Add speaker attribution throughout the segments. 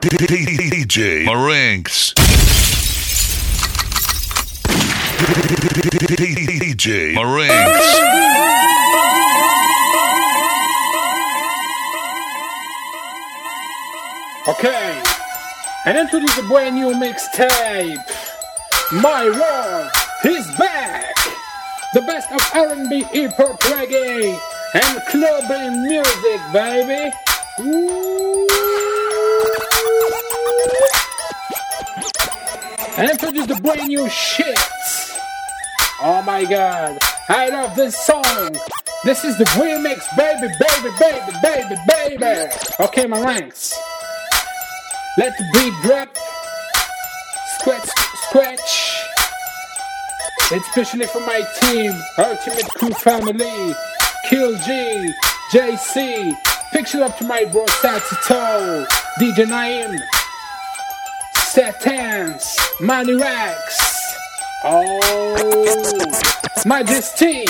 Speaker 1: DJ Marinks. DJ Marinks.
Speaker 2: Okay, and introduce a brand new mixtape. My World is back. The best of R&B, hip hop, reggae, and clubbing music, baby. Ooh. And introduce the brand new shit. Oh my god, I love this song. This is the remix, baby, baby, baby, baby, baby. Okay, my ranks. Let the beat drop. Scratch, scratch. Especially for my team, Ultimate Crew Family, Kill G, JC. Picture up to my bro Satito, DJ Naim, Satans, Money Rex. Oh, Majesty.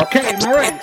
Speaker 2: Okay, Marinx.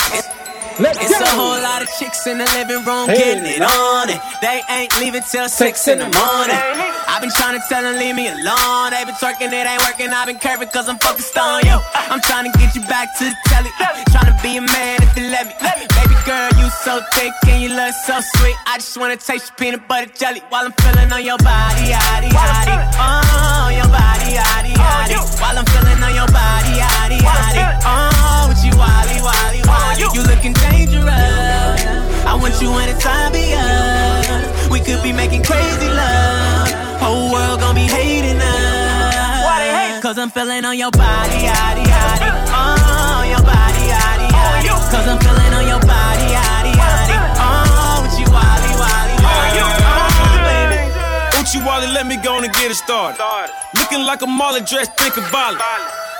Speaker 2: Let's
Speaker 3: it's
Speaker 2: go.
Speaker 3: a whole lot of chicks in the living room
Speaker 2: Hey.
Speaker 3: getting it on it. They ain't leaving till six in the morning. I've been trying to tell them leave me alone. They been twerking, it ain't working. I've been curving cause I'm focused on you. I'm trying to get you back to the telly. Trying to be a man if you let me. Baby girl, you so thick and you look so sweet. I just wanna taste your peanut butter jelly while I'm feeling on your body, yaddy, yaddy. Oh, your body, yaddy, yaddy. While I'm feeling on your body, yaddy, yaddy. Oh, with you, wally, wally, wally. You looking dangerous. I want you anytime beyond. We could be making crazy love. Whole world gonna be hating us. Cause I'm feeling on your body, yaddy, yaddy. Oh, your body, yaddy, yaddy. Cause I'm feeling on your body,
Speaker 4: Uchi Wally, let me go on and get it started. Looking like a Marley dressed, think about it.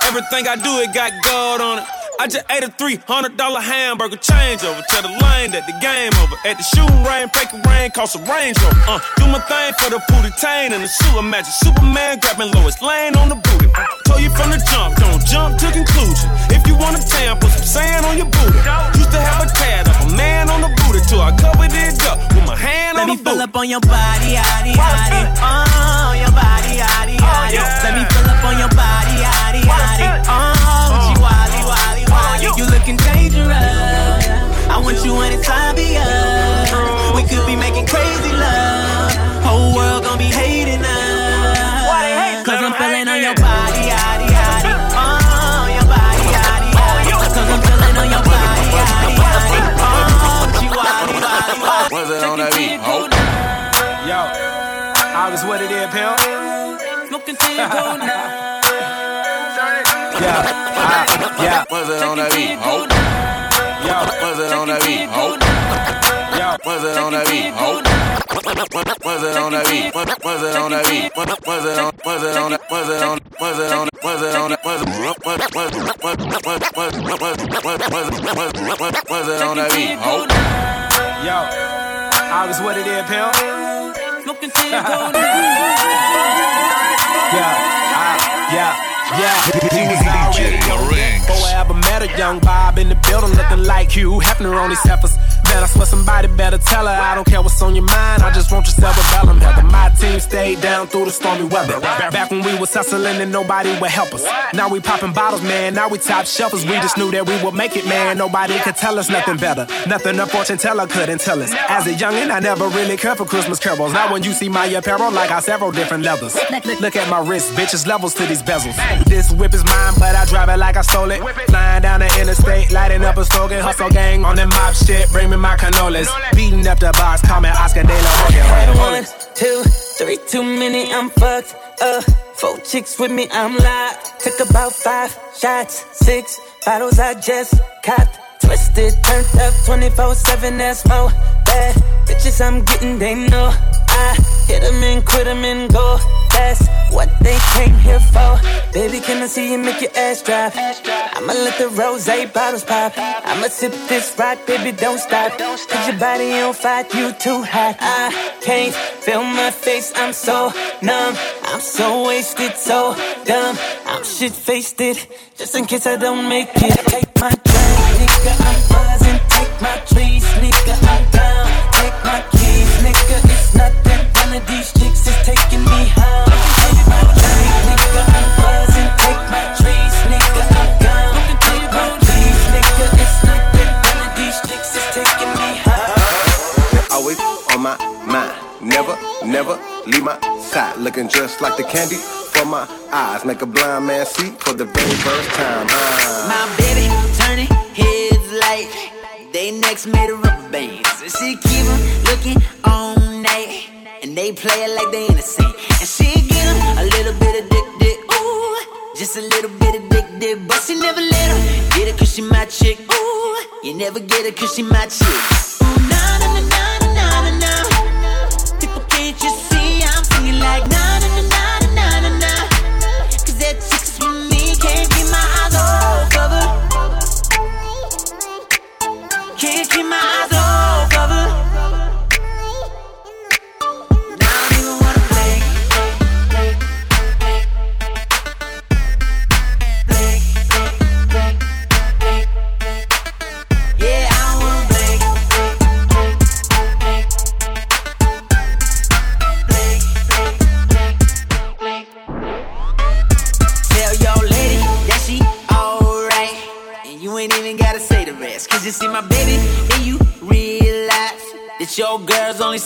Speaker 4: Everything I do, it got God on it. I just ate a $300 hamburger changeover. Tell the lane that the game over. At the shooting fake a rain, cost a Range Rover. Uh, do my thing for the booty tain and the sewer magic. Superman grabbing Lois Lane on the booty. Uh, told you from the jump, don't jump to conclusion. If you want a tan, put some sand on your booty. Used to have a tad of a man on the booty till I covered it up with my hand
Speaker 3: Let
Speaker 4: on
Speaker 3: me fill up on your body, yaddy, yaddy. Oh, your body, yaddy, oh, yaddy. Let me fill up on your body, yaddy, yaddy. Oh, with you, wally, wally, wally. You looking dangerous. I want you anytime beyond. We could be making crazy love. Whole world gonna be hating us. Cause I'm feeling on your body, yaddy, yaddy. Oh, your body, yaddy, yaddy. Cause I'm feeling on your body, yaddy, yaddy. Oh, with you, wally, wally, wally.
Speaker 5: What's it on that beat? Oh.
Speaker 4: Yo, August, what it is, pimp?
Speaker 3: Smoking till you go now.
Speaker 4: Yeah, ah, yeah.
Speaker 5: What's it on that beat? Oh.
Speaker 4: Yo,
Speaker 5: What's it on that beat? Oh.
Speaker 4: yo.
Speaker 5: What's it on that beat? Oh. What's it on that beat? What's it on that beat? What's it on? What's it on? What's it on? What's it on? What's it on? What's it What's it on that beat? Oh.
Speaker 4: Yo, August, what it is, pimp?
Speaker 3: Smoking till you go
Speaker 4: Yeah, ah, yeah, yeah. He was. Before I ever met a young Bob in the building looking like Hugh Hefner on these heifers. Man, I swear somebody better tell her. I don't care what's on your mind, I just want your cerebellum. Heather. My team stayed down through the stormy weather. Back when we was hustling and nobody would help us. Now we popping bottles, man. Now we top shelfers. We just knew that we would make it, man. Nobody could tell us nothing better. Nothing a fortune teller couldn't tell us. As a youngin', I never really cared for Christmas carols. Now when you see my apparel, like I several different levels. Look at my wrist, bitches levels to these bezels. This whip is mine, but I drive it like I stole it. Flying down the interstate, lighting up a slogan. Hustle gang on that mob shit. Bring me my cannolis. Beating up the bars, call me Oscar De La Hoya.
Speaker 3: One, two, three, too many, I'm fucked up. Four chicks with me, I'm live. Took about five shots, six bottles I just copped.
Speaker 6: Twisted, turned up 24 7, that's more. Bad bitches I'm getting, they know. I hit them and quit them and go. That's what they came here for. Baby, can I see you make your ass drop? I'ma let the rose bottles pop. I'ma sip this rock, baby, don't stop. Cause your body on fire, you too hot. I can't feel my face, I'm so numb. I'm so wasted, so dumb. I'm shit faced it, just in case I don't make it. Take my drink, nigga, I'm buzzing. Take my trees, nigga, I'm down. Take my keys, nigga, it's nothing. One of these chicks is taking me home. Take my drink, nigga, I'm buzzing. Take my trees, nigga, I'm down. Take my keys, nigga, it's nothing. One of these chicks is taking me home.
Speaker 7: Always on my mind, never, never leave my side. Looking just like the candy from my eyes, make a blind man see for the very first time. Ah.
Speaker 6: My baby turning heads like they next made of rubber bands. And she keep 'em looking all night. And they play it like they innocent. And she get 'em a little bit addicted. Ooh, just a little bit addicted. But she never let 'em get it cause she my chick. Ooh, you never get it cause she my chick. Ooh, nah, nah, nah, nah, nah, nah. People can't you see I'm singing like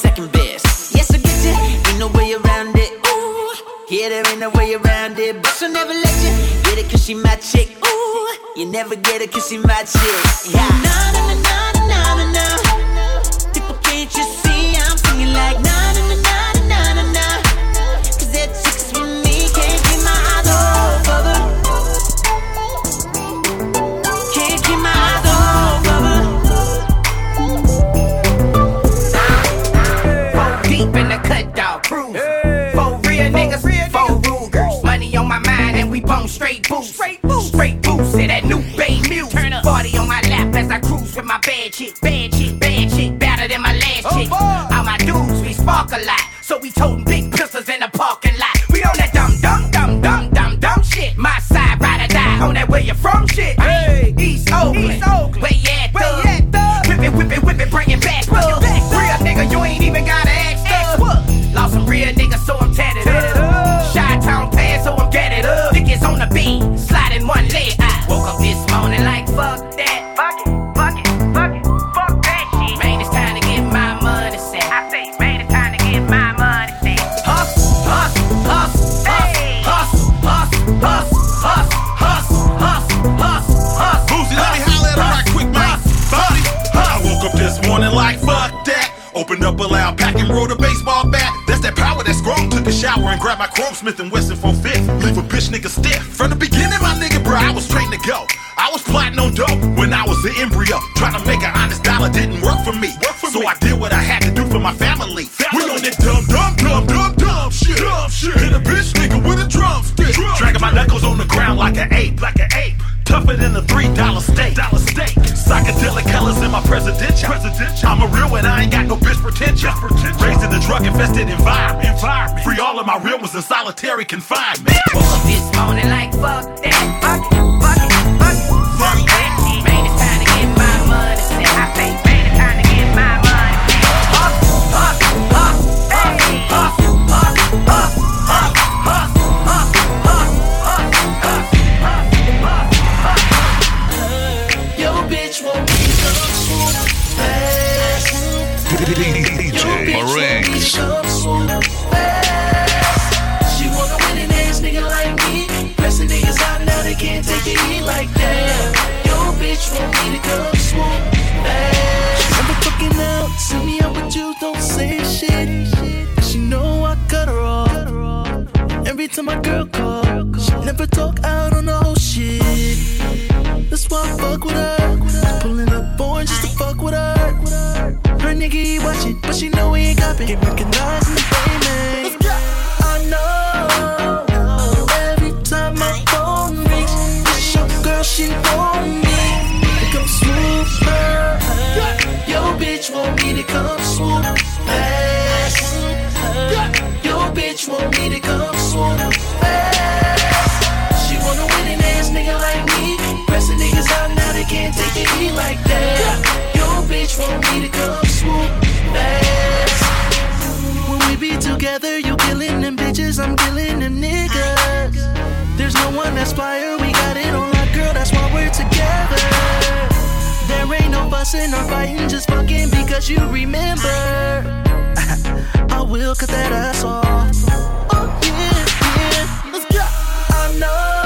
Speaker 6: second best. Yes, I get you, ain't no way around it. Ooh, yeah, there ain't no way around it. But she'll never let you get it cause she my chick. Ooh, you never get it cause she my chick. Yeah. Nah, nah, nah, nah, nah, nah,
Speaker 8: shower and grab my Chrome Smith and Wesson 450. Leave a bitch nigga stiff. From the beginning, my nigga, bro, I was straight to go. I was plotting on dope when I was an embryo. Trying to make an honest dollar didn't work for me. so I did what I had to do for my family. We on that dumb, dumb, dumb, dumb, dumb shit. Dumb shit. Hit a bitch nigga with a drumstick. Dragging my knuckles on the ground like an ape, like an ape. Tougher than a three dollar steak. Dollar steak. Psychedelic colors in my presidential. presidential. I'm a real one, I ain't got no bitch potential. Raised in a drug infested environment. environment. Free all of my real ones in solitary confinement.
Speaker 9: Woke up this morning like fuck that. Fuck it, fuck it,
Speaker 6: Never talk out on the whole shit. That's why I fuck with her. Pulling up
Speaker 9: born just to fuck with her. Her nigga, he watch it, but she know he ain't got it. Get recognized in the payment. I know. Can't take the heat like that. Yo, bitch want me to come swoop fast. When we be together, you killing them bitches, I'm killing them niggas. There's no one that's fire, we got it on lock, girl, that's why we're together. There ain't no fussing or fighting, just fucking because you remember. I will cut that ass off. Oh yeah, yeah, let's go. I know.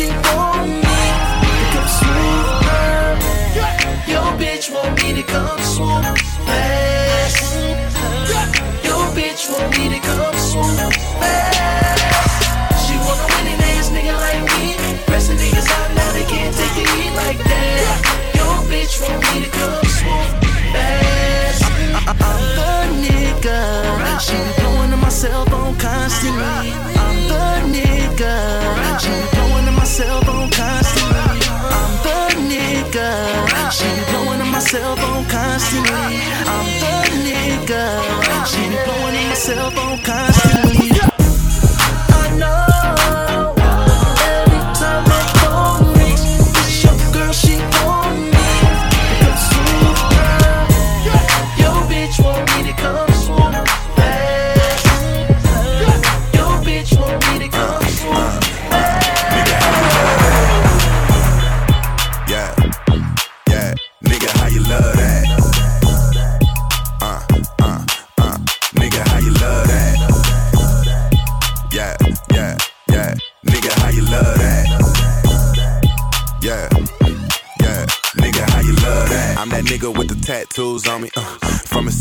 Speaker 9: Your she want me to come swoop her. Yo, bitch want me to come swoop fast. Yo, bitch want me to come swoop fast. She want a winning ass nigga like me. Pressing niggas out now, they can't take the heat like that. Yo, bitch want me to come swoop fast. I'm the nigga. She blowing on my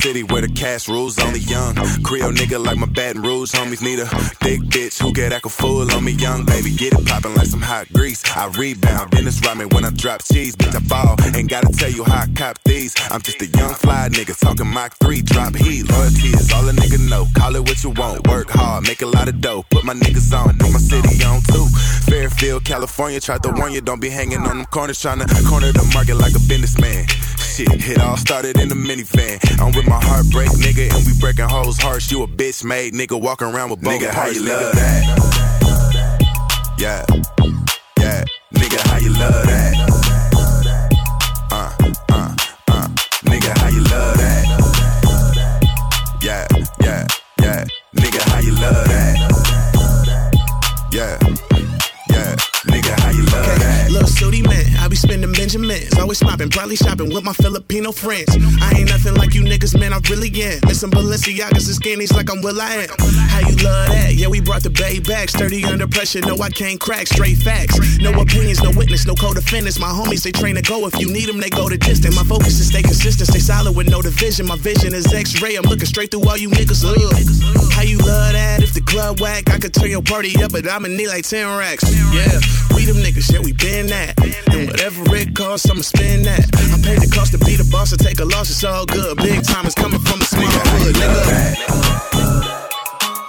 Speaker 10: city where the cash rules only young. Creole nigga like my Baton Rouge homies need a big bitch who get act a fool on me. Young baby, get it poppin' like some hot grease. I rebound, Dennis Rodman when I drop cheese. Bitch, I fall. Ain't gotta tell you how I cop these. I'm just a young fly nigga talking Mach 3, drop heat. Loyalty is all a nigga know. Call it what you want. Work hard, make a lot of dough. Put my niggas on, know my city on too. Fairfield, California, tried to warn you, don't be hanging on them corners trying to corner the market like a businessman. Shit, it all started in the minivan. I'm with my heartbreak nigga, and we breaking hoes hearts. You a bitch made nigga walking around with both
Speaker 9: Nigga, how
Speaker 10: parts.
Speaker 9: you
Speaker 10: nigga.
Speaker 9: love that?
Speaker 10: Yeah, yeah, nigga, how you love that?
Speaker 9: Spending Benjamins. Always mopping, probably shopping with my Filipino friends. I ain't nothing like you niggas, man, I really am. Missing Balenciagas and skinnies like I'm Will I Am. How you love that? Yeah, we brought the bay back. Sturdy under pressure, no, I can't crack. Straight facts. No opinions, no witness, no co-defendants. My homies, they train to go. If you need them, they go the distance. My focus is stay consistent, stay solid with no division. My vision is x-ray. I'm looking straight through all you niggas. Ugh. How you love that? If the club whack, I could turn your party up, but I'ma need like 10 racks. Yeah, we them niggas, yeah, we been that. And whatever it costs, I'ma spend that. I paid the cost to be the boss, to take a loss, it's all good. Big time is coming from the small hood, nigga.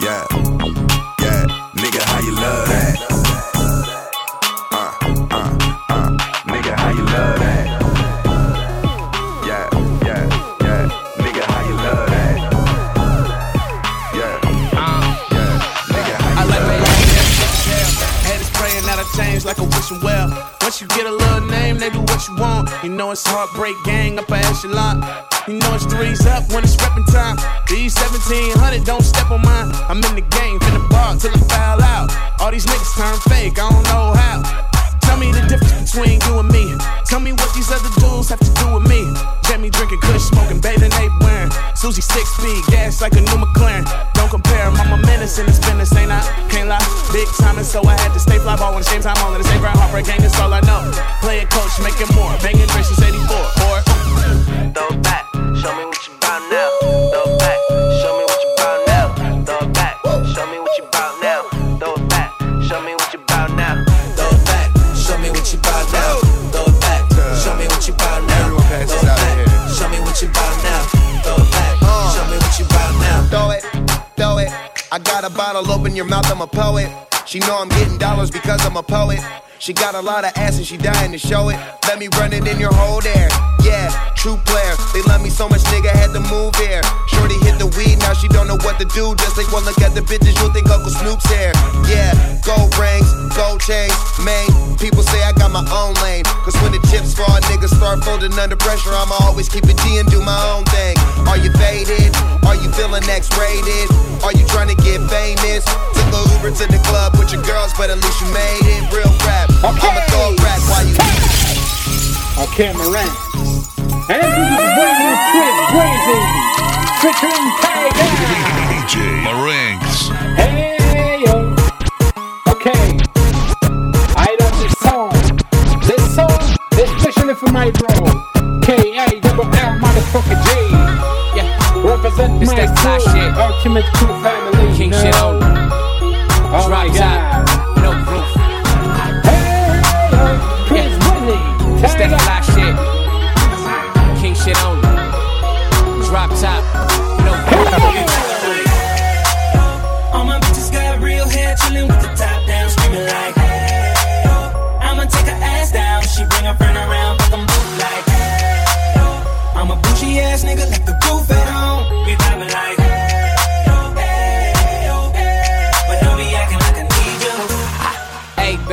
Speaker 10: Yeah, yeah, nigga, how you love that? Uh, uh, uh, nigga, how you love that? Yeah, yeah, yeah, nigga, how you love that? Yeah, uh, yeah, nigga, how
Speaker 11: I like
Speaker 10: love that?
Speaker 11: Haters praying that I change like a wishing well. Once you get a little name, they do what you want. You know it's heartbreak gang up a echelon. You know it's threes up when it's reppin' time. These 1700 don't step on mine. I'm in the game, finna ball till I foul out. All these niggas turn fake, I don't know how. Tell me the difference between you and me. Tell me what these other dudes have to do with me. Jamie drinking kush, smoking, bathing ape wearing. Susie six speed, gas like a new McLaren. Don't compare, mama menace in this business, ain't I? Can't lie, big time, and so I had to stay fly ball when the same time on the same ground. Heartbreak gang, that's all I know. Play it coach, making more. Banging Dre since 84. Or
Speaker 12: got a bottle, open your mouth, I'm a poet. She know I'm getting dollars because I'm a poet. She got a lot of ass and she dying to show it. Let me run it in your whole there. Yeah, true player. They love me so much, nigga had to move here. Shorty hit the weed, now she don't know what to do. Just like one look at the bitches, you'll think Uncle Snoop's here. Yeah, gold rings, gold chains, main. People say I got my own lane. Cause when the chips fall, niggas start folding under pressure. I'ma always keep it G and do my own thing. Are you faded? Are you feeling X rated? Are you trying to get famous? Took a Uber to the club with your girls, but at least you made it. Real rap.
Speaker 2: Okay.
Speaker 12: I'ma throw rap while you.
Speaker 2: Okay, Moran. And this is the brand new Chris Breezy featuring Tyga.
Speaker 1: DJ Marinx.
Speaker 2: Hey yo. Okay. I love this song. This song, especially for my bro. K A double L motherfucker J.
Speaker 13: Yeah.
Speaker 2: Represent
Speaker 13: It's
Speaker 2: my crew. Ultimate Crew family.
Speaker 13: King
Speaker 2: no.
Speaker 13: shit on.
Speaker 2: Oh my god.
Speaker 13: top.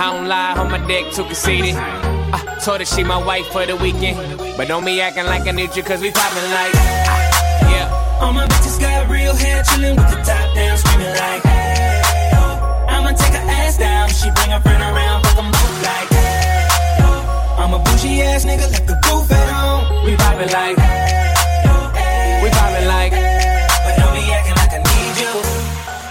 Speaker 13: I don't lie, on my dick too conceited. I told her she my wife for the weekend. But don't be acting like I need you, cause we poppin' like. Yeah.
Speaker 14: All my bitches got real hair, chillin' with the top down, screaming like, hey. I'ma take her ass down, she bring her friend around, fuck them both like, hey. I'm a bougie ass nigga, like the roof at home.
Speaker 13: We poppin' like. We poppin' like.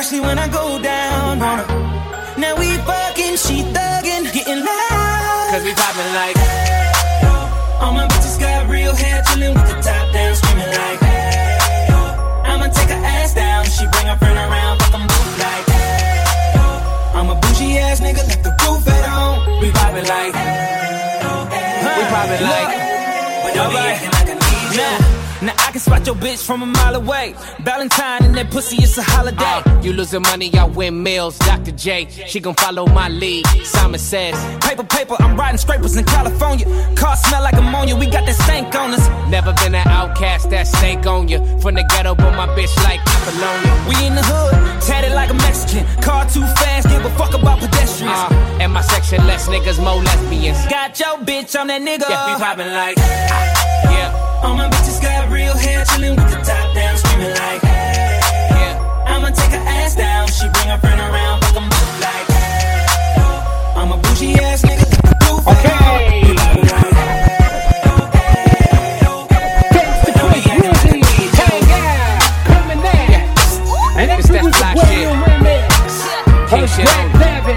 Speaker 14: Especially when I go down on her. Now we fucking, she thuggin', getting loud.
Speaker 13: Cause we poppin' like.
Speaker 14: All my bitches got real hair, chillin' with the top down, screaming like, hey, oh. I'ma take her ass down, she bring her friend around, fuck them both like, hey, oh. I'm a bougie ass nigga, like the roof at home.
Speaker 13: We poppin' like. We poppin' like.
Speaker 14: But don't be acting like I need you.
Speaker 13: Nah. Now I can spot your bitch from a mile away. Valentine and that pussy, it's a holiday. Uh, you losing money, I win meals. Dr. J, she gon' follow my lead. Simon says,
Speaker 14: Paper, paper, I'm riding scrapers in California. Car smell like ammonia, we got that stank on us.
Speaker 13: Never been an outcast, that stank on you. From the ghetto, but my bitch like Apollonia.
Speaker 14: We in the hood, tatted like a Mexican. Car too fast, give a fuck about pedestrians.
Speaker 13: Uh, and my section, less niggas, more lesbians.
Speaker 14: Got your bitch, I'm that nigga.
Speaker 13: Yeah, we poppin' like. Yeah.
Speaker 14: All my bitches got real hair, chillin' with the top down, screaming like, hey,
Speaker 13: yeah.
Speaker 14: I'ma take her ass down, she bring her friend around, fuck them both like, hey. I'm a bougie ass nigga, like the roof
Speaker 2: Okay.
Speaker 14: We vibing like,
Speaker 2: Gangsta Chris Breezy. Hey, yeah. Coming there. And
Speaker 13: It's
Speaker 2: this
Speaker 13: that
Speaker 2: is the brand
Speaker 13: shit.
Speaker 2: new remix.
Speaker 13: King
Speaker 2: of
Speaker 13: shit
Speaker 2: Black
Speaker 13: on.
Speaker 2: David.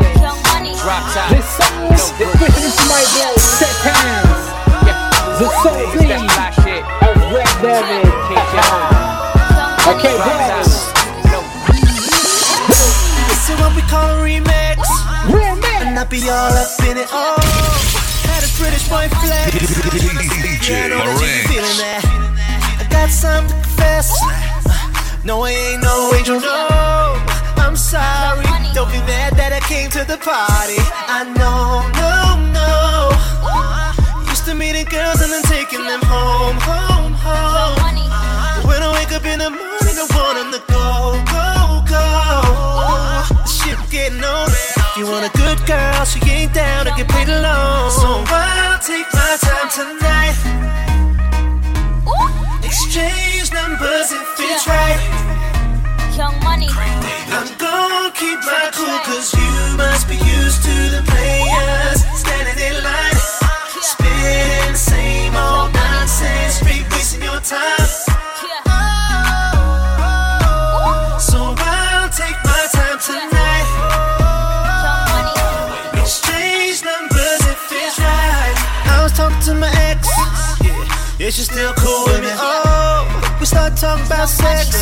Speaker 13: Drop top.
Speaker 2: This song is especially to my bro, Set The soul
Speaker 13: It's
Speaker 2: please
Speaker 13: that
Speaker 2: of Black David.
Speaker 13: King shit on.
Speaker 2: Okay,
Speaker 13: Drop
Speaker 14: This is we call remix.
Speaker 2: Remix.
Speaker 14: And I be all up in it. Oh, had a British boy flex.
Speaker 1: DJ
Speaker 14: I know that you
Speaker 1: Marinx.
Speaker 14: feeling that. I got something to confess. Uh, no, I ain't no angel, no. I'm sorry. Don't be mad that I came to the party. I know, no, no. Uh, used to meeting girls and then taking them tonight. Ooh. Exchange numbers if it's right. Young money. I'm gonna
Speaker 9: keep my cool, cause you must be used to the player. Yeah, she's still cool with me. Oh, we start talking about sex.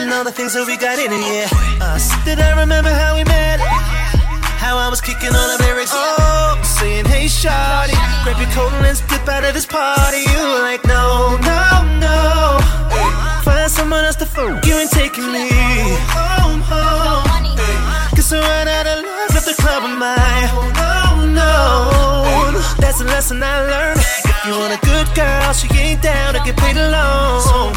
Speaker 9: And all the things that we got in yeah. Us. Did I remember how we met? How I was kicking all the lyrics. Oh, saying, hey, shawty, grab your coat and let's dip out of this party. You like, no, no, no. Find someone else to fuck. You ain't taking me home, home. Cause I ran out of love at the club of my oh, no. That's a lesson I learned. You want a good girl, she ain't down to get played alone. So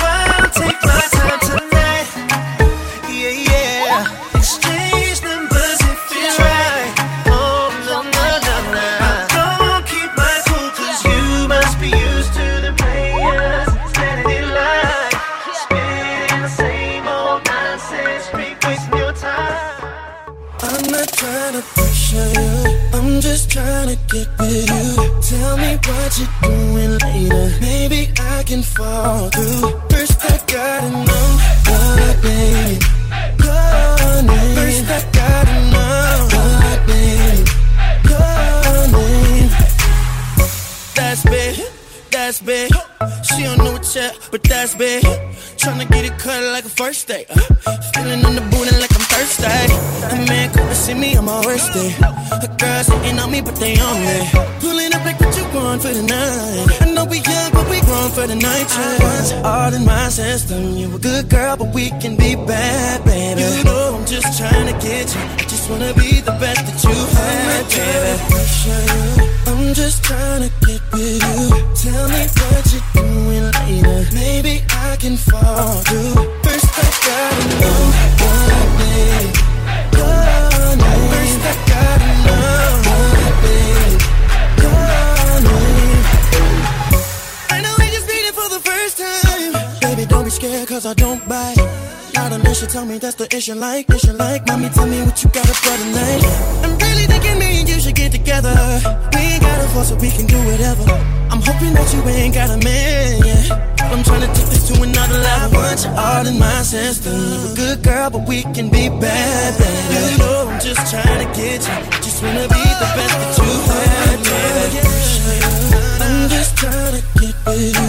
Speaker 9: I'm just trying to get with you. Tell me what you're doing later. Maybe I can fall through. First, I gotta know what name. Your name. First, I gotta know what name. Your name. That's big. That's big. She don't know it yet, but that's big. Tryna get it cut like a first date. Uh, feeling in the booty like I'm thirsty. A man come to see me on my worst day. The girls hating on me, but they on me. Pulling up like what you want for the night. I know we young, but we grown for the night. I want you all in my system. You a good girl, but we can be bad, baby. You know I'm just trying to get you. I just wanna be the best that you had, baby. I'm just trying to get with you. Tell me what you're doing later. Maybe I can fall through. First, I gotta know what be scared, cause I don't bite. Not unless you tell me that's the issue like, issue like. Mommy, tell me what you got up for tonight. I'm really thinking me and you should get together. We ain't gotta force it, we can do whatever. I'm hoping that you ain't got a man, yeah. I'm trying to take this to another level. I want you all in my system. You a good girl, but we can be bad, baby. You know I'm just trying to get you. Just wanna be the best that you had, baby. I'm just trying to get with you.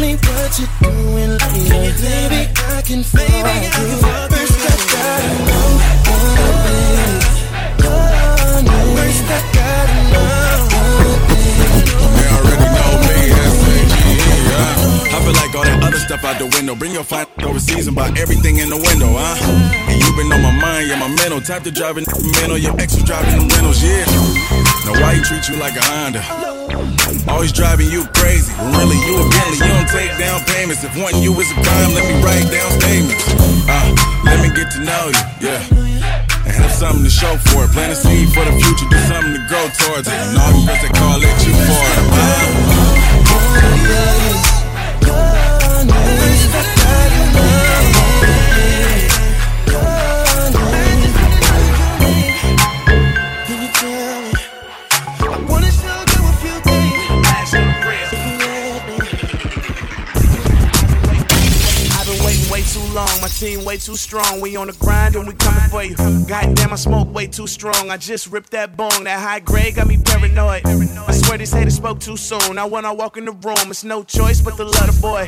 Speaker 9: Tell me what you're doing later. Maybe I can fall through. First I gotta know what name. Your name. First I gotta know what name.
Speaker 8: They already know me, S-A-G-E, I feel like all that other stuff out the window. Bring your fine overseas and buy everything in the window, huh? And you been on my mind, yeah, my mental. Type to driving mental, your ex was driving them rentals, yeah. Now why he treat you like a Honda? Always driving you crazy. Really, you a Bentley, you don't take down payments. If wanting you is a crime, let me write down statements. Uh, let me get to know you, yeah. And have something to show for it. Plant a seed for the future, do something to grow towards it. And all because they call it you for it.
Speaker 9: I
Speaker 11: team way too strong. We on the grind and we coming for you. Goddamn, I smoke way too strong. I just ripped that bong. That high grade got me paranoid. I swear these haters spoke too soon. Now when I walk in the room, it's no choice but to love the boy.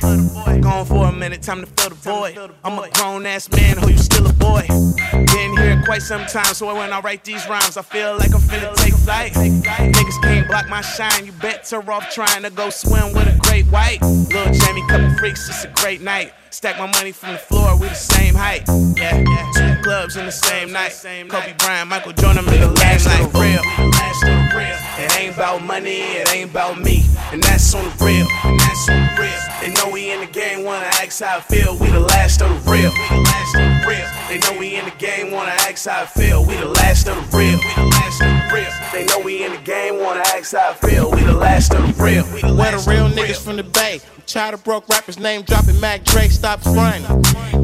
Speaker 11: Gone for a minute, time to fill the void. I'm a grown ass man, who you still a boy. Been here quite some time, so when I write these rhymes, I feel like I'm finna take flight. Niggas can't block my shine. You better off trying to go swim with a great white. Little Jamie, couple freaks, it's a great night. Stack my money from the floor, we the same height. Yeah, yeah. Two clubs in the same night. Kobe Bryant, Michael Jordan in the last night. Real. It ain't about money, it ain't about me. And that's on the real. And that's on the real. They know we in the game, wanna ask how I feel. We the last of the real. We the last of the real. They know we in the game, wanna ask how I feel. We the last of the real. We the last of the real. They know we in the game, wanna ask how I feel. We the
Speaker 15: the last of the real. Where the real niggas from the bay. Tired of broke rappers name dropping Mac Dre, stop fronting.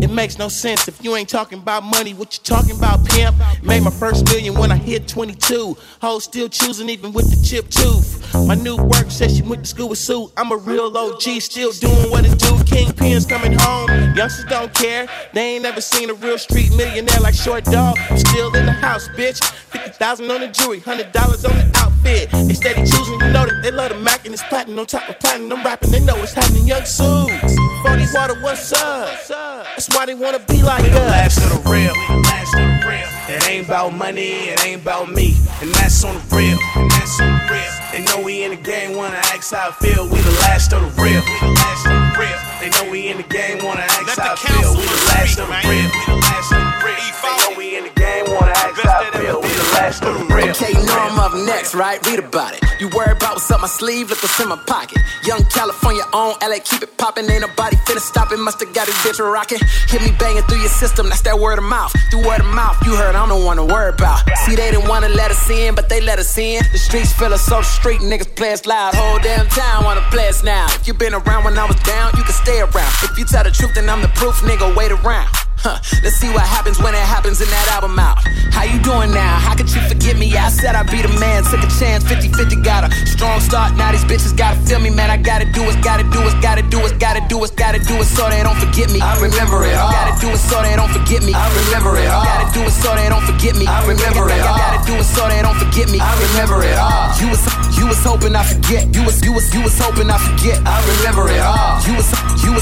Speaker 15: It makes no sense if you ain't talking about money. What you talking about, pimp? Made my first million when I hit 22. Hoes still choosing even with the chip tooth. My new work says she went to school with Sue. I'm a real OG, still doing what it do. Kingpins coming home. Youngsters don't care. They ain't never seen a real street millionaire like Short Dog. I'm still in the house, bitch. 50,000 on the jewelry, $100 on the outfit. They steady choosing, you know that they love the Mac and it's platinum on top of platinum. I'm rapping, they know it's happening. Young Suits, 40 water, what's up? That's why they wanna be like
Speaker 11: We
Speaker 15: us.
Speaker 11: last the real. Last of the real. It ain't about money, it ain't about me. And that's on the real. And that's on the real. They know we in the game, wanna ask how I feel. We the last of the real. We the last of the real. They know we in the game, wanna ask how I feel. We the last of the real. We the last of the real. They know we in the game, wanna ask how I feel. We the real.
Speaker 16: Okay, you know I'm up next, right? Read about it. You worry about what's up my sleeve, look what's in my pocket. Young California on LA, keep it poppin'. Ain't nobody finna stop it. Musta got his bitch rockin'. Hit me banging through your system, that's that word of mouth. Through word of mouth, you heard I'm the one to worry about. See, they didn't wanna let us in, but they let us in. The streets feel us so street niggas play us loud. Whole damn town wanna play us now. If you been around when I was down, you can stay around. If you tell the truth, then I'm the proof, nigga. Wait around. Huh. Let's see what happens when it happens in that album out. How you doing now? How could you forget me? I said I'd be the man. Took a chance, 50 50 got a strong start. Now these bitches gotta feel me, man. I gotta do what's gotta do what's gotta do what's gotta do what's gotta do it so they don't forget me. I remember it all. Gotta do it so they don't forget me. I remember it all. Gotta do it so they don't forget me. I remember it all. Gotta do it so they don't forget me. I remember it all. You was you was hoping I forget. You was you was you was hoping I forget. I remember it all. You was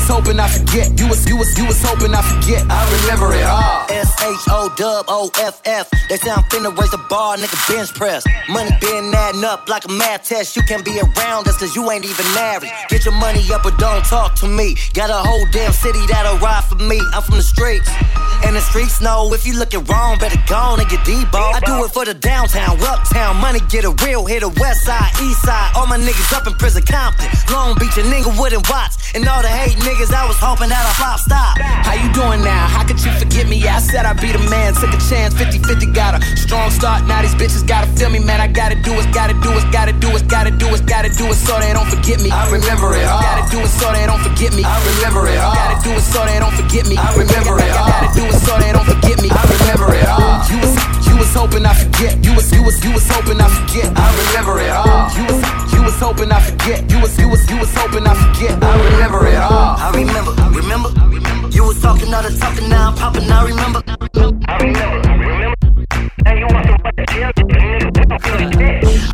Speaker 16: was hoping I forget. You was you was you was hoping I forget. I remember it all.
Speaker 17: S H O dub O F F. They say I'm finna raise the bar, nigga bench press. Money been adding up like a math test. You can't be around us cause you ain't even married. Get your money up or don't talk to me. Got a whole damn city that'll ride for me. I'm from the streets. And the streets know if you looking wrong, better go on and get Debo. I do it for the downtown, uptown. Money get a real hit, a west side, east side. All my niggas up in prison Compton. Long Beach and Inglewood and Watts. And all the hate niggas, I was hoping that I flop stop.
Speaker 16: How you doing now? How could you forget me? I said I'd be the man. Took a chance, 50 50 got a strong start. Now these bitches gotta feel me, man. I gotta do what's gotta do what's gotta do what's gotta do what's gotta do it so they don't forget me.
Speaker 17: I remember it all.
Speaker 16: Gotta do it so they don't forget me.
Speaker 17: I remember it all.
Speaker 16: Gotta do it so they don't forget me.
Speaker 17: I remember it all.
Speaker 16: Gotta do it so they don't forget me.
Speaker 17: I remember it all.
Speaker 16: You was you was hoping I forget. You was you was you was hoping I forget.
Speaker 17: I remember it all.
Speaker 16: You was was hoping I forget. You was you was you was hoping I forget.
Speaker 17: I remember it all. I remember, remember. remember. You was talking all the talking, now I'm popping. I remember. I remember, I remember. And you want some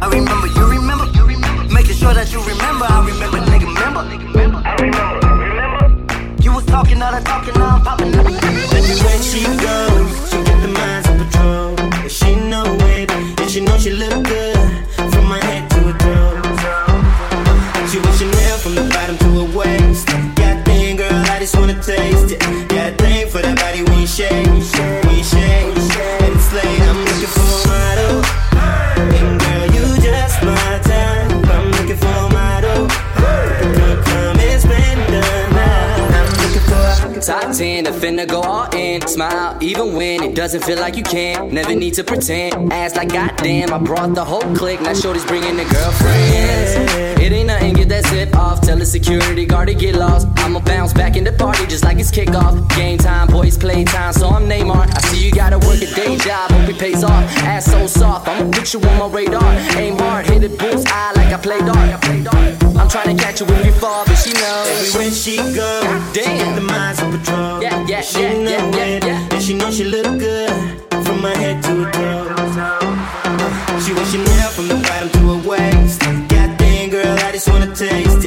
Speaker 17: I remember, you remember, you remember. Making sure that you remember. I remember, nigga, remember. I remember, remember. You was talking all the talking, now I'm popping.
Speaker 18: Everywhere she goes,
Speaker 16: Top 10, a finna go all in. Smile, even when it doesn't feel like you can. Never need to pretend. Ass like goddamn, I brought the whole clique. Now shorty's bringing the girlfriends. It ain't nothing, get that zip off. Tell the security guard to get lost. I'ma bounce back in the party just like it's kickoff. Game time, boys, play time, so I'm Neymar. I see you gotta work a day job, hope it pays off. Ass so soft, I'ma put you on my radar. Aim hard, hit it bullseye like I play dart. Trying to catch you when you fall, but she knows.
Speaker 18: Everywhere she goes, she got the minds on patrol.
Speaker 16: Yeah, yeah,
Speaker 18: she
Speaker 16: yeah,
Speaker 18: know
Speaker 16: yeah, yeah,
Speaker 18: it,
Speaker 16: yeah.
Speaker 18: and she know she look good from her head to her toes. She wears Chanel from the bottom to her waist. Goddamn girl, I just wanna taste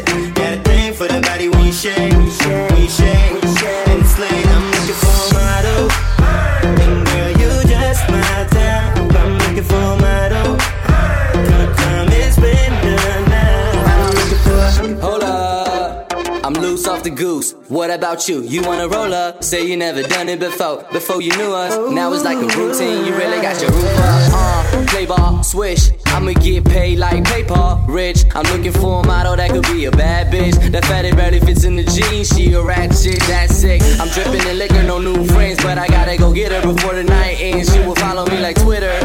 Speaker 16: What about you? You wanna roll up? Say you never done it before. Before you knew us, now it's like a routine. You really got your roof up. Uh, play ball, swish. I'ma get paid like PayPal. Rich, I'm looking for a model that could be a bad bitch. That fatty barely fits in the jeans. She a rat chick, that's sick. I'm dripping in liquor, no new friends, but I gotta go get her before the night ends. She will follow me like Twitter,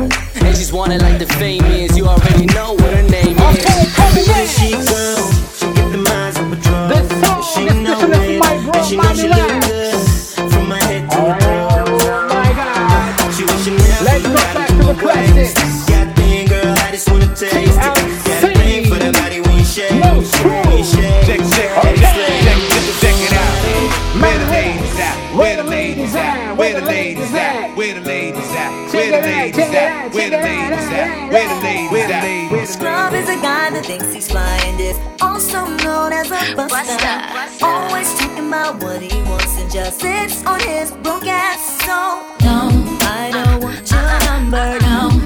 Speaker 16: and she's wanted like the famous. You already know what her name is.
Speaker 2: My God. Let's go back to the No. Check, check, Where the ladies at? Where the ladies at? Where the ladies at? Where the ladies at? Where the ladies at? Ladies out. Scrub is a guy that thinks he's flying this, also known as a buster. Always talking about what he wants and just sits on his broke ass. So no, I
Speaker 19: don't want your number. No,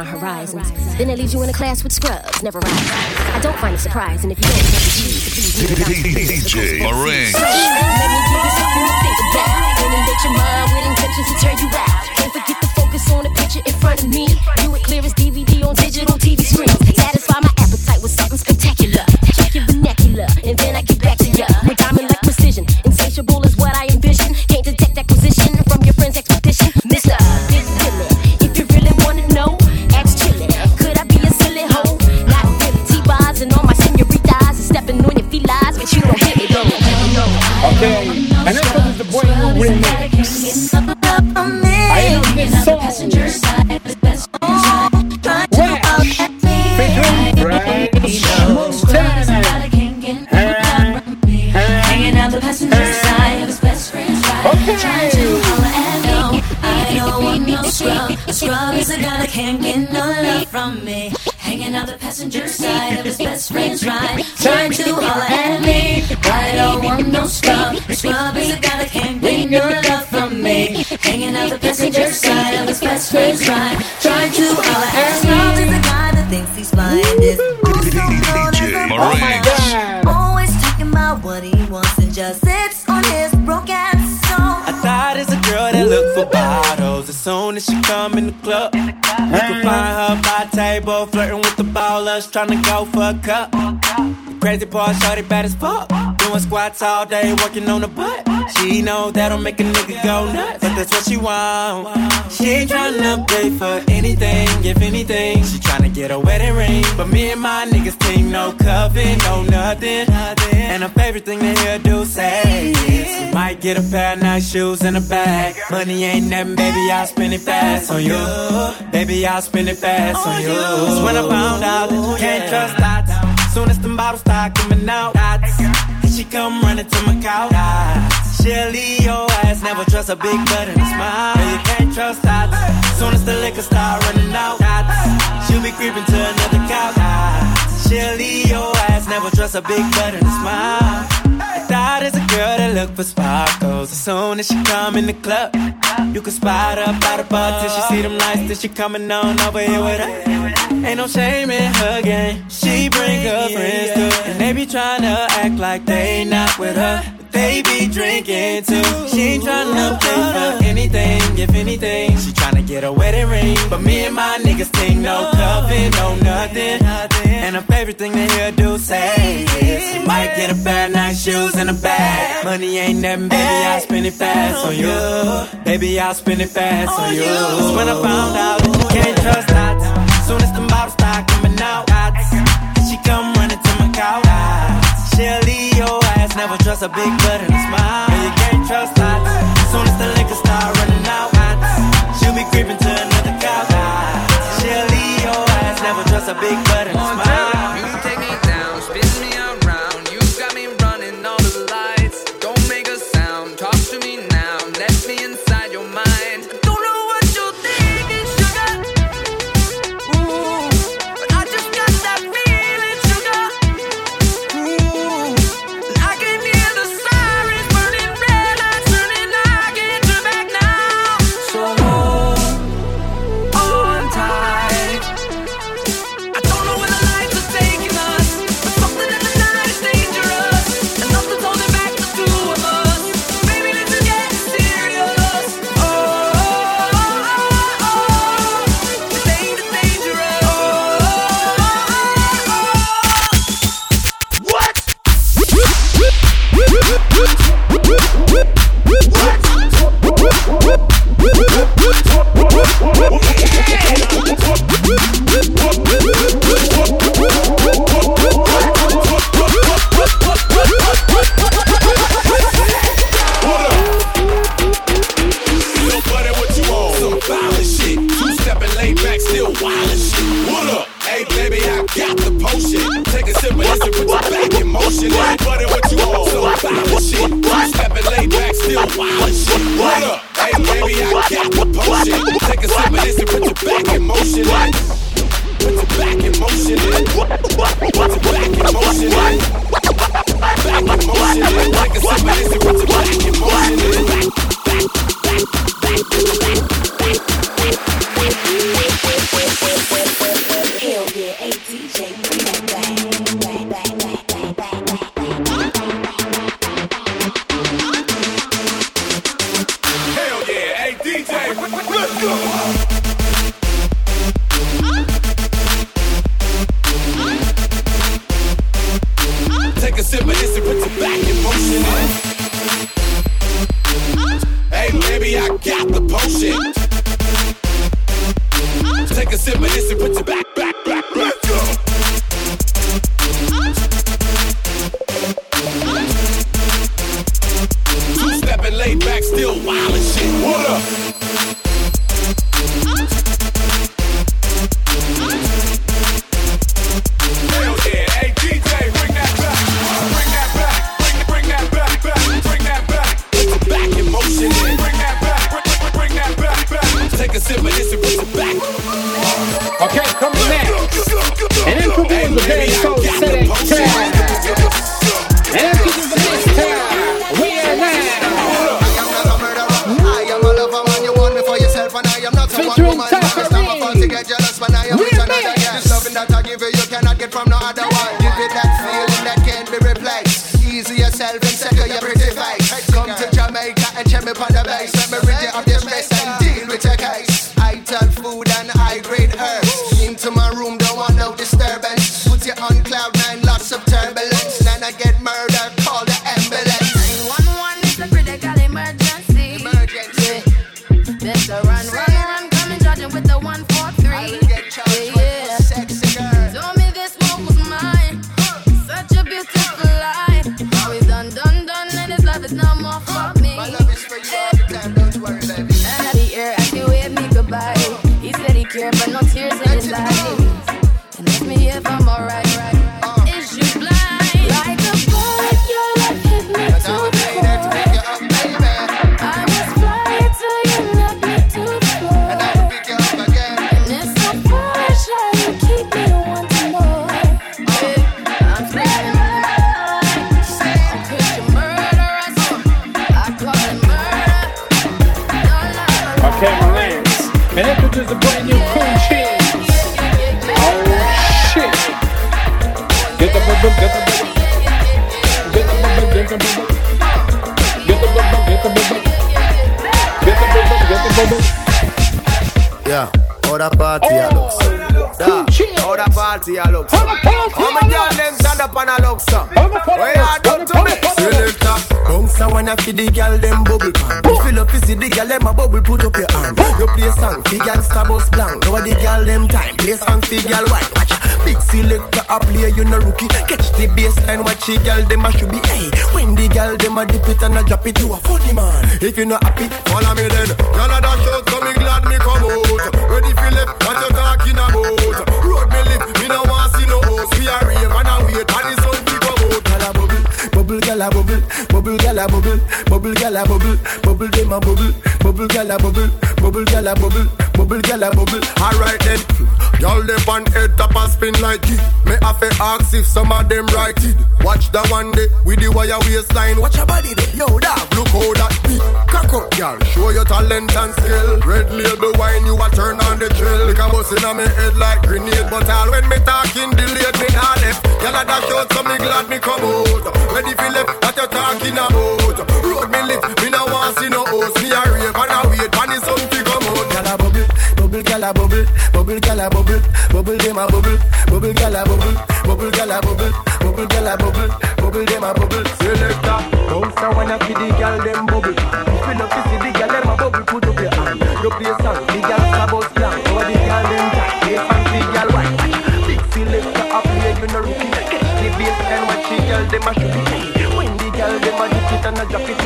Speaker 19: my horizons, then it leaves you in a class with scrubs, never rise. I don't find it surprising if you don't have the to please me.
Speaker 1: DJ Marinx.
Speaker 19: Let me give you something to think about. Inundate your mind with intentions to tear you out. Can't forget to focus on the picture in front of me. View it clear as DVD on digital TV screens. Satisfy my appetite with something spectacular. Check your vernacular, and then I get back to ya. With diamond
Speaker 2: best friend's ride. Trying to holler at me. Scrub is a guy that thinks he's flying this. Also known as a
Speaker 1: Oh my
Speaker 2: God. Always talking about what he wants and just sits on his broke ass. So
Speaker 14: I thought it's a girl that look for bottles as soon as she come in the club. You can find her by table, flirting with the ballers, trying to go for a cup. Crazy part, shorty bad as fuck. Doing squats all day, working on the butt. She know that'll make a nigga go nuts, but that's what she want. She ain't tryna pay for anything, if anything. She tryna get a wedding ring, but me and my niggas team no coven, no nothing. And her favorite thing to hear do say is, we might get a pair of nice shoes and a bag. Money ain't nothing, baby, I'll spend it fast on you. Baby, I'll spend it fast on you. Cause when I found out that you can't trust dots, soon as the bottles start coming out, dots, and she come running to my couch. dots. She'll your ass, never trust a big butt and a smile. You can't trust dots, soon as the liquor start running out, dots, she'll be creeping to another couch. dots. She'll your ass, never trust a big butt and a smile. That is a girl that look for sparkles. As soon as she come in the club, you can spot her by the bar till she see them lights. Till she coming on over here with her. Ain't no shame in her game. She bring her friends too, and they be trying to act like they not with her. They be drinking too. She ain't tryna pay for anything, if anything. She tryna get a wedding ring, but me and my niggas think no coven, no nothing. And her favorite thing to hear do say is, you might get a pair of nice shoes and a bag. Money ain't nothing, baby, I'll spend it fast on you. Baby, I'll spend it fast on you. Cause when I found out that you can't trust dots, soon as the bottles start coming out, dots, she come running to my couch. She'll leave your ass, never trust a big butt and a smile. But you can't trust dots, soon as the liquor start running out, she'll be creeping to another couch. She'll leave your ass, never trust a big butt and a smile.
Speaker 20: Yourself second
Speaker 21: watch the girl them a should be. Hey, when the girl them a dip it and a drop it, you a funny man. If you not happy, follow me then. Girl a dash out, so me glad me come out. Ready for left, what you talking about? Road me live, me no want see no host. We a rave and a wait, and the sun fi come out. Girl a bubble, bubble, girl a bubble, bubble, girl a bubble, bubble, girl a bubble, bubble, them a bubble, bubble, girl a bubble, bubble, girl a bubble, bubble, girl a bubble. Alright then, y'all them on head top and spin like it. Me have to ask if some of them right it. Watch the one day with the wire waistline. Watch your body there, yo dog, look how that beat. Cock up, girl, show your talent and skill. Red label wine, you a turn on the drill. Like a bust in me head like grenade, but all when me talking delayed me all left. Y'all a dash out, so me glad me come out. Ready for left, what you talking about? Road me lift, me no want see no host. Me a rave and a wait, and it's something come out. Y'all a bubble, bubble, y'all a bubble, bubble, y'all a bubble, bubble, them a bubble, bubble, y'all a bubble, bubble, y'all a bubble, bubble, y'all a bubble, bubble, them a bubble. Selector, bounce and wanna feed the girl them bubble. Fill up, you see the girl them a bubble, put up your hand. You play song, the girl about slang. Over the girl them tight, play song, the girl white. Big selector up here, you know rookie. Catch the bass and watch the girl them a shoot a dip it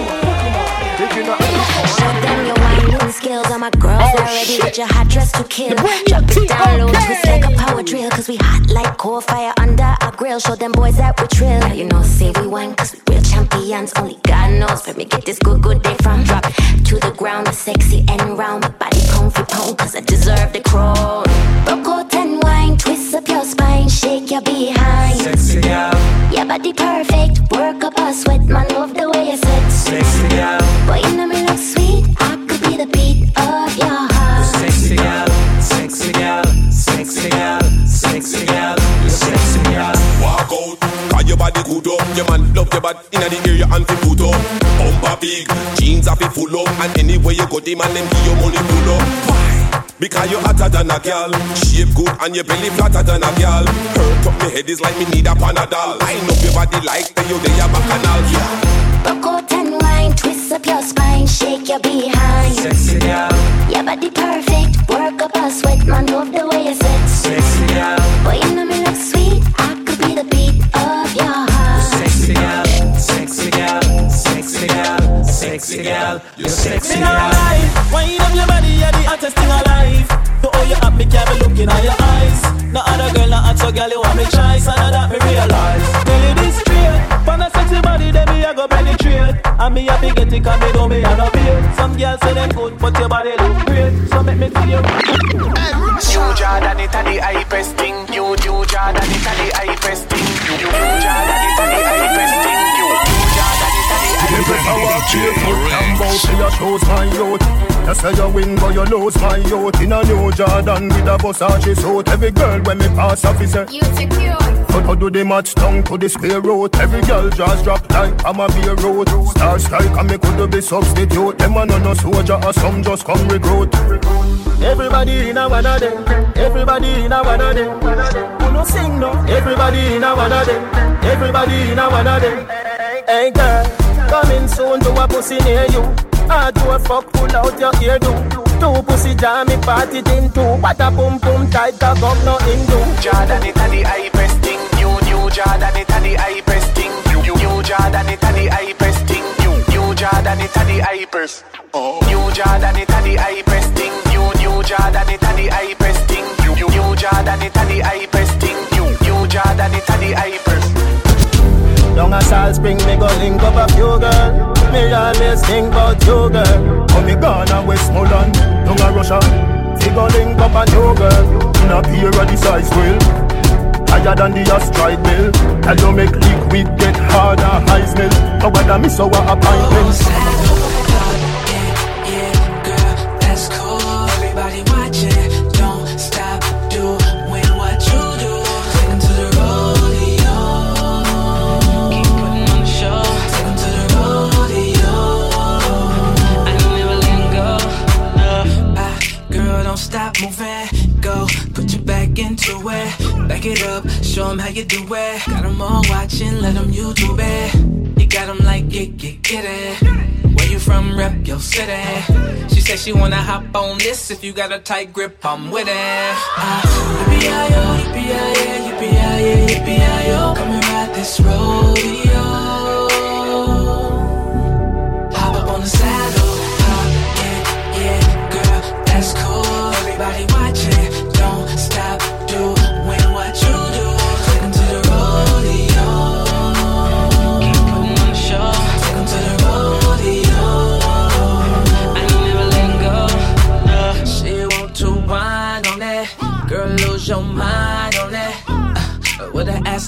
Speaker 22: whining skills. All my girls are ready with your hot dress to kill. Drop it down low, twist like a power drill. Cause we hot like coal fire under our grill. Show them boys that we trill. Now you know, say we wine cause we real champions. Only God God knows where me get this good, good day from. Drop it to the ground, sexy and round. My body pound for pound, cause I deserve the crown. Rock out and wine, twist up your spine, shake your behind.
Speaker 23: Sexy girl.
Speaker 22: Your body perfect, work up a sweat, man, love the way you sit.
Speaker 23: Sexy girl.
Speaker 22: Boy, you know me
Speaker 23: sexy girl, sexy girl, you sexy girl.
Speaker 8: Walk out, cause your body good up. Your man love your body inna the area and fi put up. Bumper big, jeans are fi full up, and anywhere you go, the man them give you money pull up. Why? Because you hotter than a girl, shape good and your belly flatter than a girl. Hurt up me head is like me need a panadol. Line up your body like the you they a bacchanal. Yeah.
Speaker 22: Rock out and wine, twist up your spine, shake your behind.
Speaker 23: Sexy girl,
Speaker 22: Your body perfect, work up a sweat, man, love the way you sit.
Speaker 23: sexy girl,
Speaker 22: Boy, you know me look sweet, I could be the beat of your heart.
Speaker 23: sexy girl, sexy girl, sexy girl, sexy girl, you're sexy
Speaker 24: Me not
Speaker 23: girl.
Speaker 24: lie, wind up your body, you're the hottest thing alive. To all you have, me can't be looking at your eyes. No other girl, not hot, so girl, you want me choice, and now that me realize. Tell you this straight, for a sexy body, then me I go penetrate. And me happy get it, cause me know me a no beer. Some girls say them good, but your body look great. So make me feel you.
Speaker 1: New Jordan, it a the hypest thing. New New Jordan, it a the hypest thing. New New Jordan, it a the hypest thing. New New Jordan, it a the hypest thing.
Speaker 21: About to your shows, my youth. You say you win, but you lose, my youth. In a new Jordan with a Versace suit. Every girl when me pass off, is a
Speaker 20: You secure.
Speaker 21: How do the match down to the square root? Every girl just drop like I'm a beer road. Star strike and me could be substitute. Them a no no soldier or some just come recruit.
Speaker 24: Everybody in a one of them. Everybody in a one of them. Who no sing no? Everybody in a one of them. Everybody in a one of them. Hey girl, coming soon to a pussy near you. I do a fuck, pull out your ear do. Two pussy jam me party thing too. What a pum pum tight cock up no Hindu.
Speaker 1: Jordan, it a the hypest thing. New New Jordan, it a the hypest thing. New New Jordan, it a the hypest thing. New New Jordan, it a the hypest. New Jordan, it a the hypest thing. New New Jordan, it a the hypest thing. New New Jordan, it a the hypest thing. New New Jordan, it a the hypest.
Speaker 24: Down a Salt Spring, me go link up a few girl. Me always think about you, girl.
Speaker 21: How me gone a Westmoreland, down a Russia. Figure link up a new girl. In a pair of the size will. Higher than the astride mill. Tell you make liquid get harder, high smell. How whether me so a appointment.
Speaker 14: That's back it. Back it up, show 'em how you do it. Got 'em all watching, let 'em YouTube it. You got 'em like, get, get, get it. Where you from, rep your city. She said she wanna hop on this. If you got a tight grip, I'm with it. Uh, yippee-yi-yo, yippee-yi-yi, yippee-yi-yi, yippee-yi-yo. Come and ride this rodeo.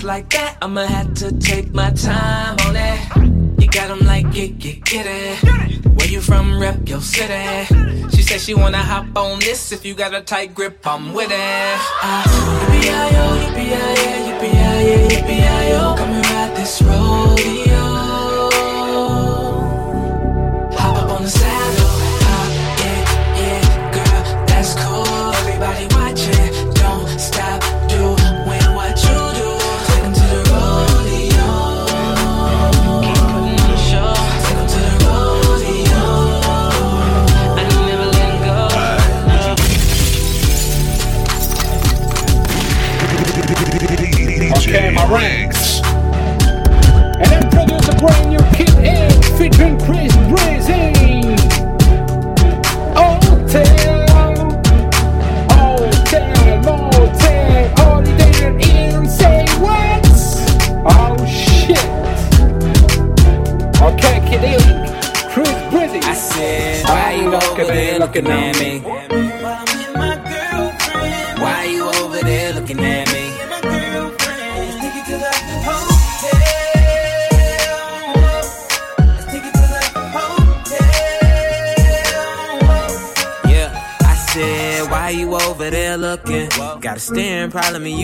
Speaker 14: Like that, I'ma have to take my time on it. You got 'em like, get, get, get it. Where you from, rep your city. She said she wanna hop on this. If you got a tight grip, I'm with it. Uh, yippee-yi-yo, yippee-yi-yi, yippee-yi-yi, yippee-yi-yo. Come and ride this rodeo.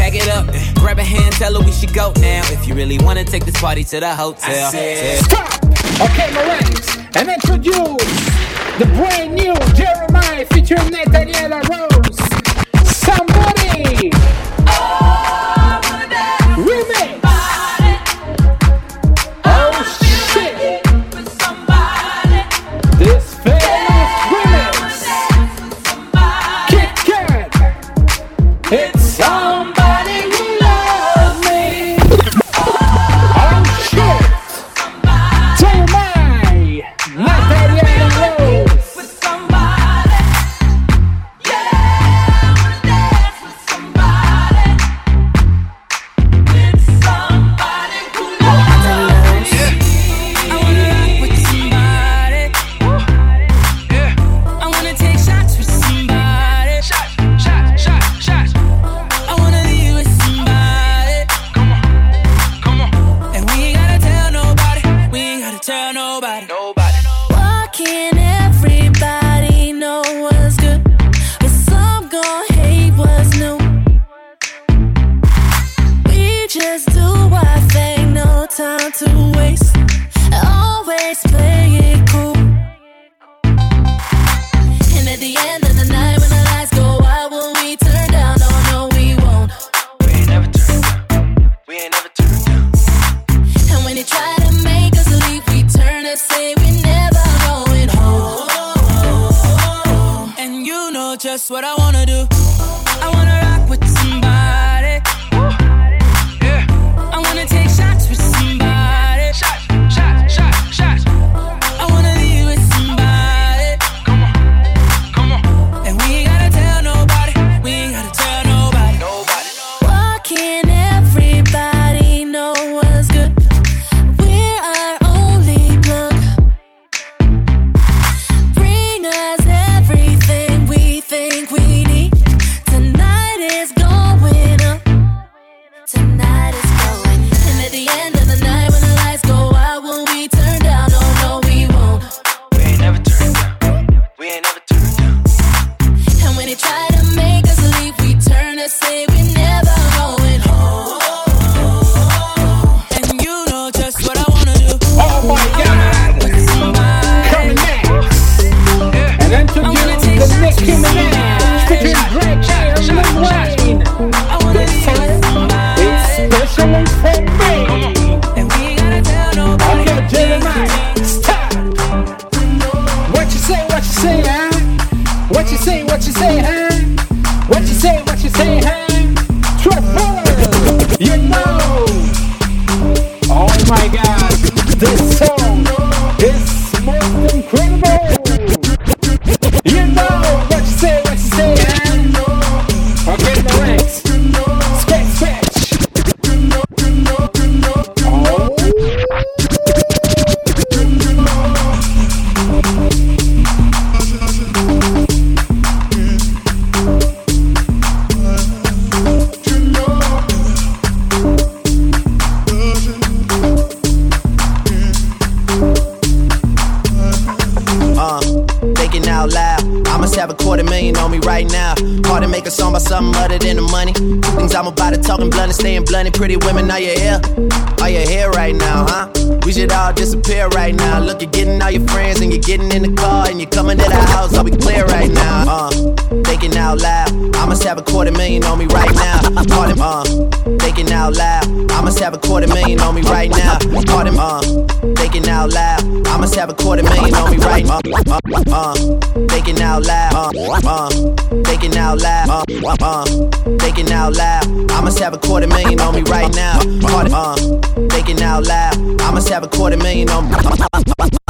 Speaker 13: pack it up. Grab a hand, tell her we should go now. If you really wanna take this party to the hotel.
Speaker 2: I said, Stop! Okay, Morales, and introduce the brand new Jeremih featuring Natalie La Rose.
Speaker 25: Uh, uh, uh, thinking out loud. Uh, uh, thinking out loud. Uh, uh, thinking out loud. I must have a quarter million on me right now. Hard uh, thinking out loud. I must have a quarter million on me.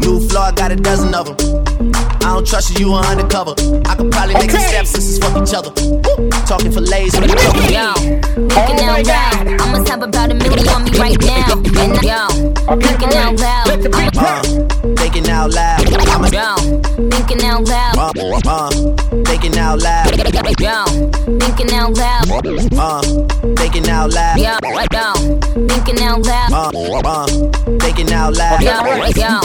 Speaker 25: New floor, I got a dozen of them. I don't trust you, you are undercover. I could probably make okay. stepsisters fuck each other. Woo. Talking for lays with a cover.
Speaker 26: Yo, thinking out loud. I'ma have about a million on me right now. And yo, thinking out loud.
Speaker 25: Uh, thinking out loud. I'm a
Speaker 26: yo, thinking out loud.
Speaker 25: Uh, uh, thinking out loud.
Speaker 26: Yo, thinking out loud.
Speaker 25: Uh, thinking out loud.
Speaker 26: Yo, yo, thinking out loud.
Speaker 25: Uh, uh, thinking out loud.
Speaker 26: Yo, yo,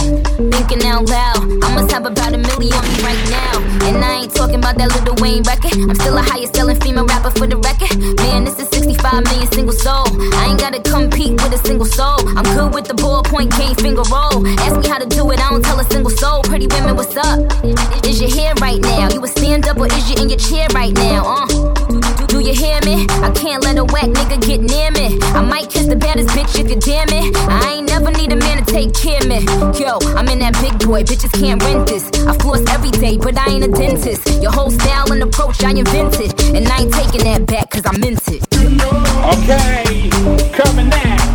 Speaker 26: thinking out loud. I'ma have about a million on me right now. And I ain't talking about that Lil Wayne record. I'm still a highest selling female rapper for the record. Man, this is 65 million single soul. I ain't gotta compete with a single soul. I'm good with the ballpoint game finger roll. Ask me how to do it, I don't tell a single soul. Pretty women, what's up? Is your hair right now? You a stand up or is you in your chair right now? Uh. Do you hear me? I can't let a whack nigga get near me. I might kiss the baddest bitch if you damn it. I ain't never need a man to take care of me. Yo, I'm in that big boy, bitches can't rent this. I floss every day, but I ain't a dentist. Your whole style and approach I invented. And I ain't taking that back, cause I meant it.
Speaker 2: Okay, coming next.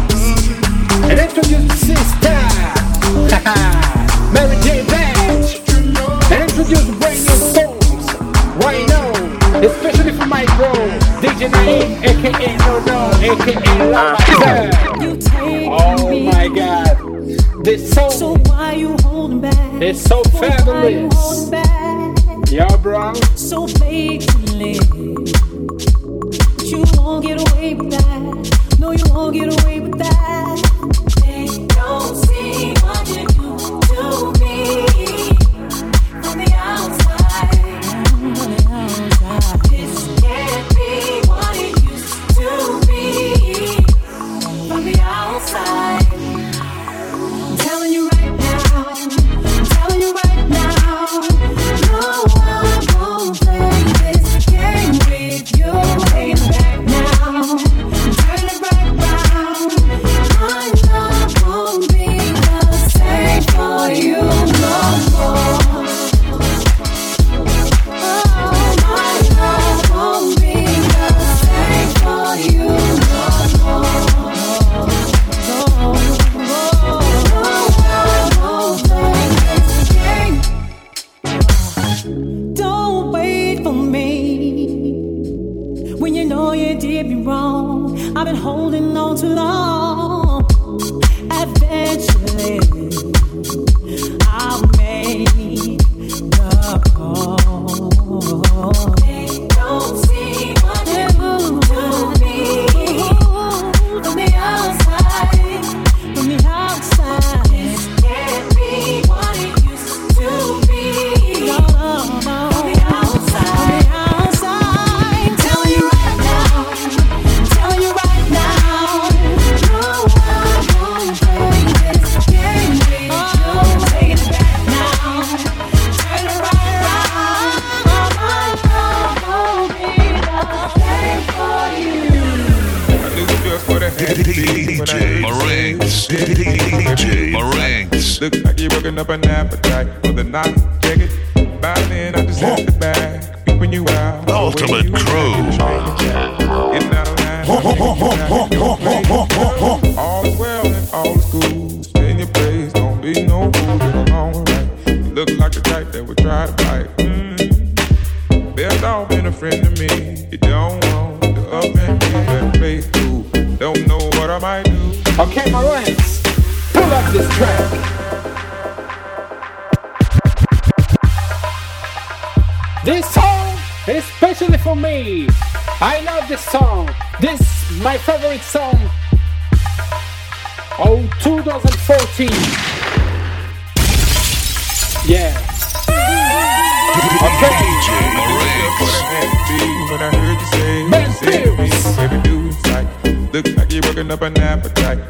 Speaker 2: The sister. Mary J. Blige. And introduce the brand new songs. Right now, especially for my bro, DJ Naeem, aka No No, aka Lava. Ah. Oh my god. This song.
Speaker 27: So why you holding back?
Speaker 2: It's so fabulous. Yeah, bro.
Speaker 27: So faithfully. But you won't get away with that. No, you won't get away with that.
Speaker 1: DJ Meringues.
Speaker 28: Look like you're working up an appetite for the night. Check it. The. Peeping you out.
Speaker 1: Ultimate crew.
Speaker 28: Getting out of line. All is well all. Stay in your place. Don't be no fool. Get along. You look like the type that would try to fight.
Speaker 2: Mm. Best off a friend to me. You don't want to up and be that. Don't know what I might do. Okay, my right. 2014. Yeah. Okay.
Speaker 28: When I heard you say, you said to me, baby, do it right. Look like you're working up an appetite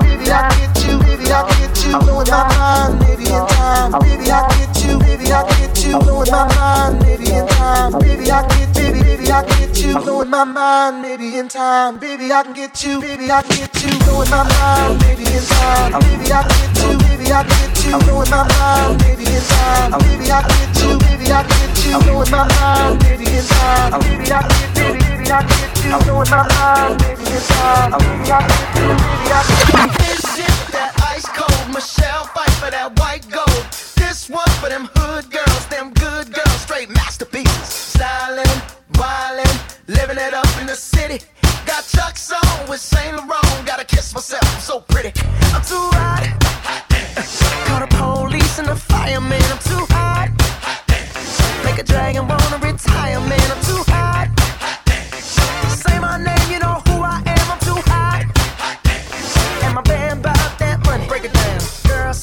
Speaker 28: Baby, I get you. Baby, I get you. Blowing my mind. Maybe in time. Baby, I get you. Baby, I get you. Blowing my mind. Maybe in time. Baby, I get baby, baby, I get you. Blowing my mind. Maybe in time. Baby, I can get you. Baby, I get you. Blowing my mind. Maybe in time. Baby, I get you. Baby, I get you. Blowing my mind. Maybe in time. Baby, I get you. Baby, I get you. Blowing my mind. Baby in time. Baby, I get you. I get you. Know baby, it's mine. Baby,
Speaker 9: I baby, I get that ice cold Michelle Pfeiffer that white gold? This
Speaker 29: one for them hood girls, them good girls, straight masterpieces. Stylin', wildin', living it up in the city. Got Chuck's on with Saint Laurent. Gotta kiss myself, so pretty. I'm too hot. Call the police and the fireman. I'm too hot. Make a dragon wanna retire, man.